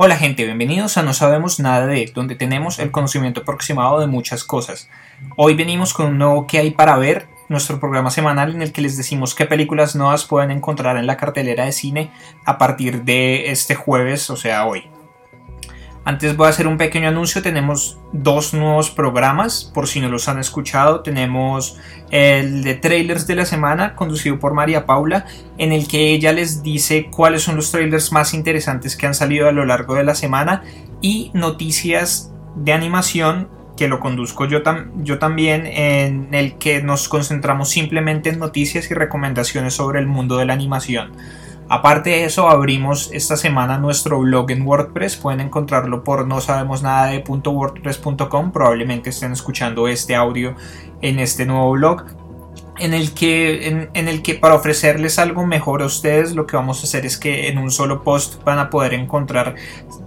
Hola gente, bienvenidos a No Sabemos Nada de, donde tenemos el conocimiento aproximado de muchas cosas. Hoy venimos con un nuevo que hay para ver, nuestro programa semanal en el que les decimos qué películas nuevas pueden encontrar en la cartelera de cine a partir de este jueves, o sea, hoy. Antes voy a hacer un pequeño anuncio. Tenemos dos nuevos programas, por si no los han escuchado. Tenemos el de trailers de la semana, conducido por María Paula, en el que ella les dice cuáles son los trailers más interesantes que han salido a lo largo de la semana y noticias de animación que lo conduzco yo, yo también, en el que nos concentramos simplemente en noticias y recomendaciones sobre el mundo de la animación. Aparte de eso, abrimos esta semana nuestro blog en WordPress. Pueden encontrarlo por no sabemos nada de .wordpress.com. Probablemente estén escuchando este audio en este nuevo blog. En el, que, en, el que para ofrecerles algo mejor a ustedes lo que vamos a hacer es que en un solo post van a poder encontrar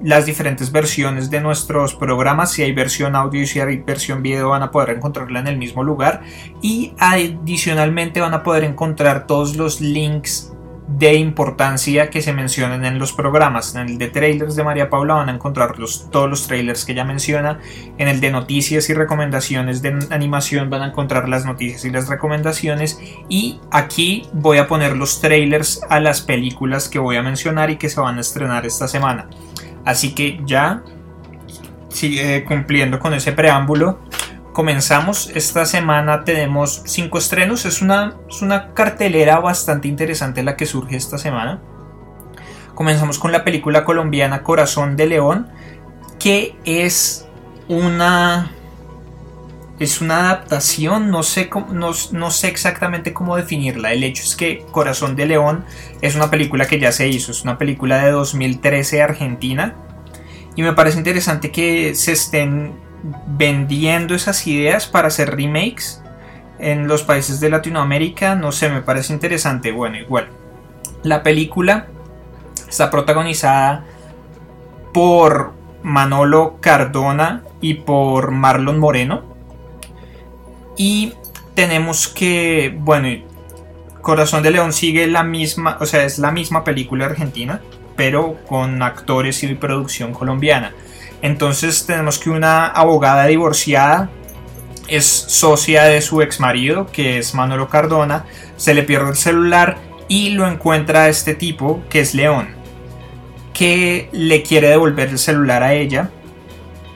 las diferentes versiones de nuestros programas si hay versión audio y si hay versión video van a poder encontrarla en el mismo lugar y adicionalmente van a poder encontrar todos los links de importancia que se mencionen en los programas. En el de trailers de María Paula van a encontrar todos los trailers que ella menciona. En el de noticias y recomendaciones de animación van a encontrar las noticias y las recomendaciones. Y aquí voy a poner los trailers a las películas que voy a mencionar y que se van a estrenar esta semana. Así que ya sigue cumpliendo con ese preámbulo comenzamos. Esta semana tenemos cinco estrenos. Es una, es una cartelera bastante interesante la que surge esta semana. Comenzamos con la película colombiana Corazón de León, que es una es una adaptación, no sé, no, no, sé exactamente cómo definirla. El hecho es que Corazón de León es una película que ya se hizo, es una película de 2013 Argentina. Y me parece interesante que se estén vendiendo esas ideas para hacer remakes en los países de Latinoamérica, no sé, me parece interesante. Bueno, igual. La película está protagonizada por Manolo Cardona y por Marlon Moreno. Y tenemos que, bueno, Corazón de León sigue la misma, o sea, es la misma película argentina, pero con actores y producción colombiana. Entonces tenemos que una abogada divorciada es socia de su ex marido, que es Manolo Cardona, se le pierde el celular y lo encuentra este tipo, que es León, que le quiere devolver el celular a ella.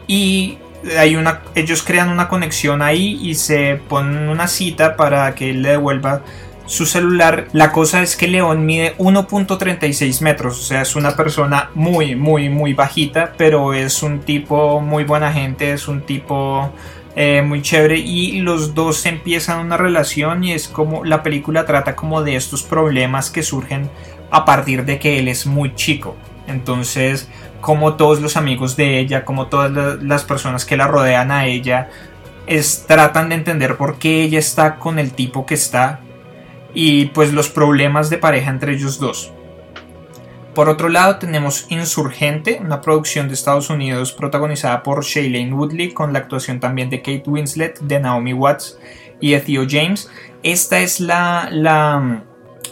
Y hay una, ellos crean una conexión ahí y se ponen una cita para que él le devuelva su celular. La cosa es que León mide 1.36 metros, o sea, es una persona muy, muy, muy bajita, pero es un tipo muy buena gente, es un tipo eh, muy chévere y los dos empiezan una relación y es como la película trata como de estos problemas que surgen a partir de que él es muy chico. Entonces, como todos los amigos de ella, como todas las personas que la rodean a ella, es, tratan de entender por qué ella está con el tipo que está y pues los problemas de pareja entre ellos dos. Por otro lado tenemos Insurgente, una producción de Estados Unidos protagonizada por Shailene Woodley con la actuación también de Kate Winslet, de Naomi Watts y de Theo James. Esta es la, la,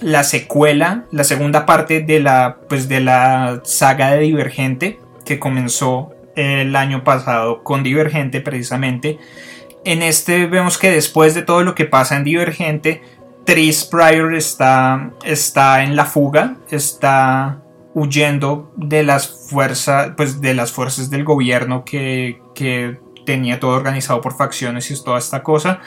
la secuela, la segunda parte de la, pues de la saga de Divergente que comenzó el año pasado con Divergente precisamente. En este vemos que después de todo lo que pasa en Divergente, Tris Pryor está, está en la fuga, está huyendo de las fuerzas, pues de las fuerzas del gobierno que, que tenía todo organizado por facciones y toda esta cosa.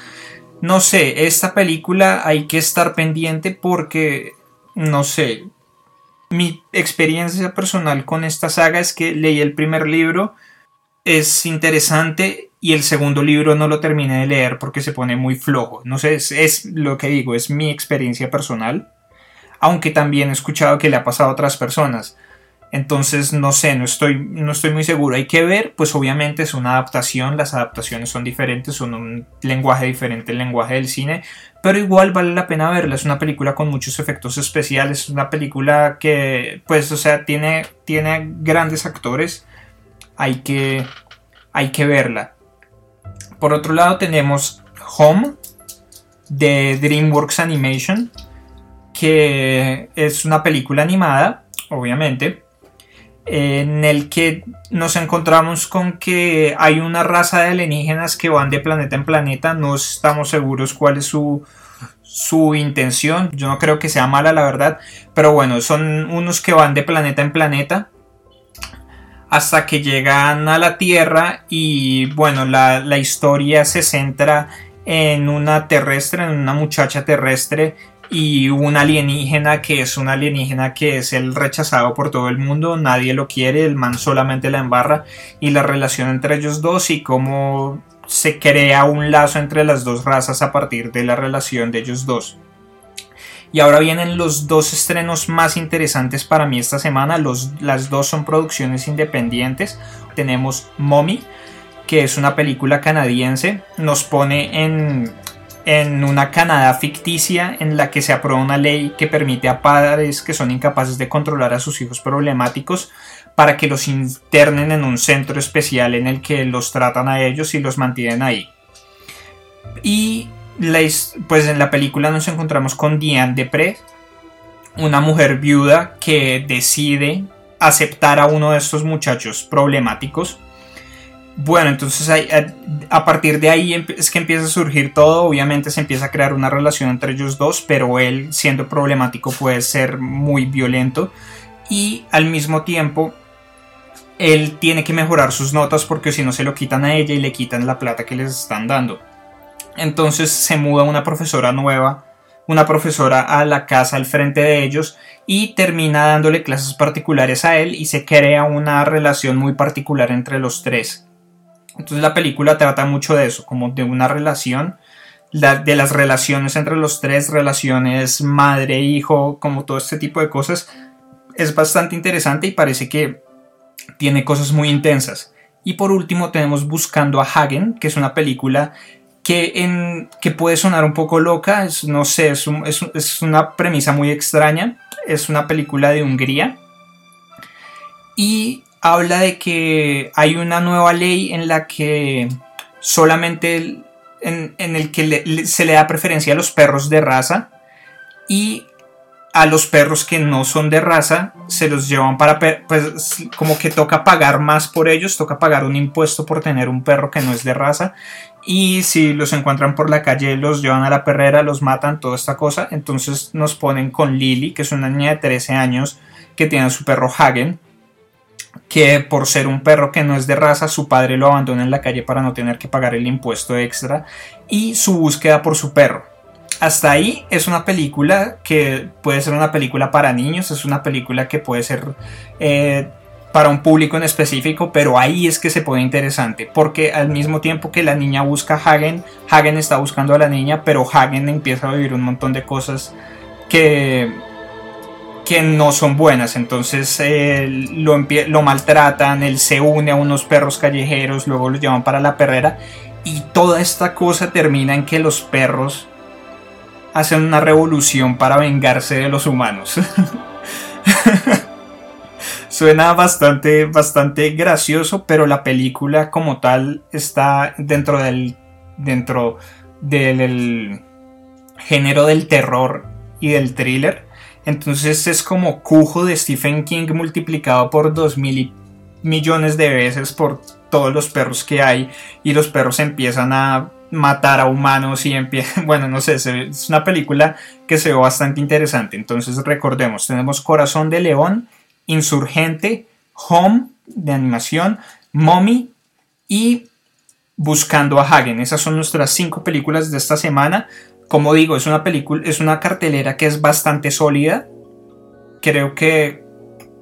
No sé, esta película hay que estar pendiente porque, no sé, mi experiencia personal con esta saga es que leí el primer libro, es interesante y el segundo libro no lo terminé de leer porque se pone muy flojo. No sé, es, lo que digo, es mi experiencia personal, aunque también he escuchado que le ha pasado a otras personas. Entonces, no sé, no estoy, no estoy muy seguro. Hay que ver, pues obviamente es una adaptación, las adaptaciones son diferentes, son un lenguaje diferente el lenguaje del cine, pero igual vale la pena verla. Es una película con muchos efectos especiales, es una película que, pues, o sea, tiene, tiene grandes actores. Hay que, hay que verla. Por otro lado tenemos Home de DreamWorks Animation, que es una película animada, obviamente, en el que nos encontramos con que hay una raza de alienígenas que van de planeta en planeta, no estamos seguros cuál es su, su intención, yo no creo que sea mala la verdad, pero bueno, son unos que van de planeta en planeta hasta que llegan a la Tierra y bueno, la, la historia se centra en una terrestre, en una muchacha terrestre y un alienígena que es un alienígena que es el rechazado por todo el mundo, nadie lo quiere, el man solamente la embarra y la relación entre ellos dos y cómo se crea un lazo entre las dos razas a partir de la relación de ellos dos. Y ahora vienen los dos estrenos más interesantes para mí esta semana. Los, las dos son producciones independientes. Tenemos Mommy, que es una película canadiense. Nos pone en, en una Canadá ficticia en la que se aprueba una ley que permite a padres que son incapaces de controlar a sus hijos problemáticos para que los internen en un centro especial en el que los tratan a ellos y los mantienen ahí. Y pues en la película nos encontramos con Diane Depre, una mujer viuda que decide aceptar a uno de estos muchachos problemáticos. Bueno, entonces a, partir de ahí es que empieza a surgir todo, obviamente se empieza a crear una relación entre ellos dos, pero él siendo problemático puede ser muy violento. Y al mismo tiempo él tiene que mejorar sus notas porque si no se lo quitan a ella y le quitan la plata que les están dando. Entonces se muda una profesora nueva, una profesora a la casa al frente de ellos y termina dándole clases particulares a él y se crea una relación muy particular entre los tres. Entonces la película trata mucho de eso, como de una relación, de las relaciones entre los tres, relaciones madre-hijo, como todo este tipo de cosas. Es bastante interesante y parece que tiene cosas muy intensas. Y por último tenemos Buscando a Hagen, que es una película que, en, que puede sonar un poco loca, es, no sé, es, una premisa muy extraña. Es una película de Hungría. Y habla de que hay una nueva ley en la que solamente en, el que se le da preferencia a los perros de raza y a los perros que no son de raza se los llevan para pues como que toca pagar más por ellos toca pagar un impuesto por tener un perro que no es de raza y si los encuentran por la calle los llevan a la perrera los matan toda esta cosa entonces nos ponen con Lily que es una niña de 13 años que tiene a su perro Hagen que por ser un perro que no es de raza, su padre lo abandona en la calle para no tener que pagar el impuesto extra y su búsqueda por su perro. Hasta ahí es una película que puede ser una película para niños, es una película que puede ser eh, para un público en específico, pero ahí es que se pone interesante, porque al mismo tiempo que la niña busca a Hagen, Hagen está buscando a la niña, pero Hagen empieza a vivir un montón de cosas que que no son buenas. Entonces eh, lo, lo, maltratan, él se une a unos perros callejeros, luego los llevan para la perrera. Y toda esta cosa termina en que los perros hacen una revolución para vengarse de los humanos. Suena bastante, bastante gracioso, pero la película como tal está dentro del, dentro del género del terror y del thriller entonces es como Cujo de Stephen King multiplicado por dos mil millones de veces por todos los perros que hay y los perros empiezan a matar a humanos y empiezan, bueno, no sé, es una película que se ve bastante interesante. Entonces recordemos, tenemos Corazón de León, Insurgente, Home de animación, Mommy y Buscando a Hagen. Esas son nuestras cinco películas de esta semana como digo, es una película, es una cartelera que es bastante sólida. Creo que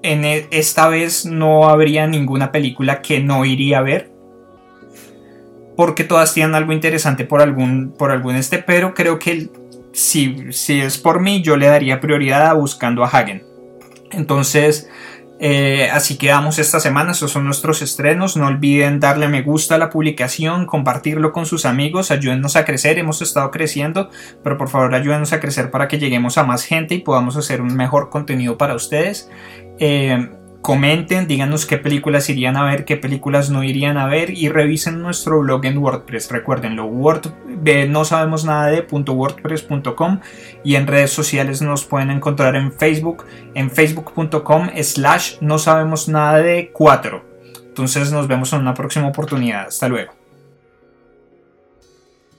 en e, esta vez no habría ninguna película que no iría a ver. Porque todas tienen algo interesante por algún, por algún este, pero creo que si, si es por mí, yo le daría prioridad a buscando a Hagen. Entonces, eh, así quedamos esta semana, estos son nuestros estrenos. No olviden darle me gusta a la publicación, compartirlo con sus amigos, ayúdennos a crecer. Hemos estado creciendo, pero por favor ayúdenos a crecer para que lleguemos a más gente y podamos hacer un mejor contenido para ustedes. Eh, comenten, díganos qué películas irían a ver, qué películas no irían a ver y revisen nuestro blog en WordPress. Recuerdenlo, Word, no sabemos nada de .wordpress.com y en redes sociales nos pueden encontrar en Facebook, en facebook.com slash no sabemos nada de 4. Entonces nos vemos en una próxima oportunidad. Hasta luego.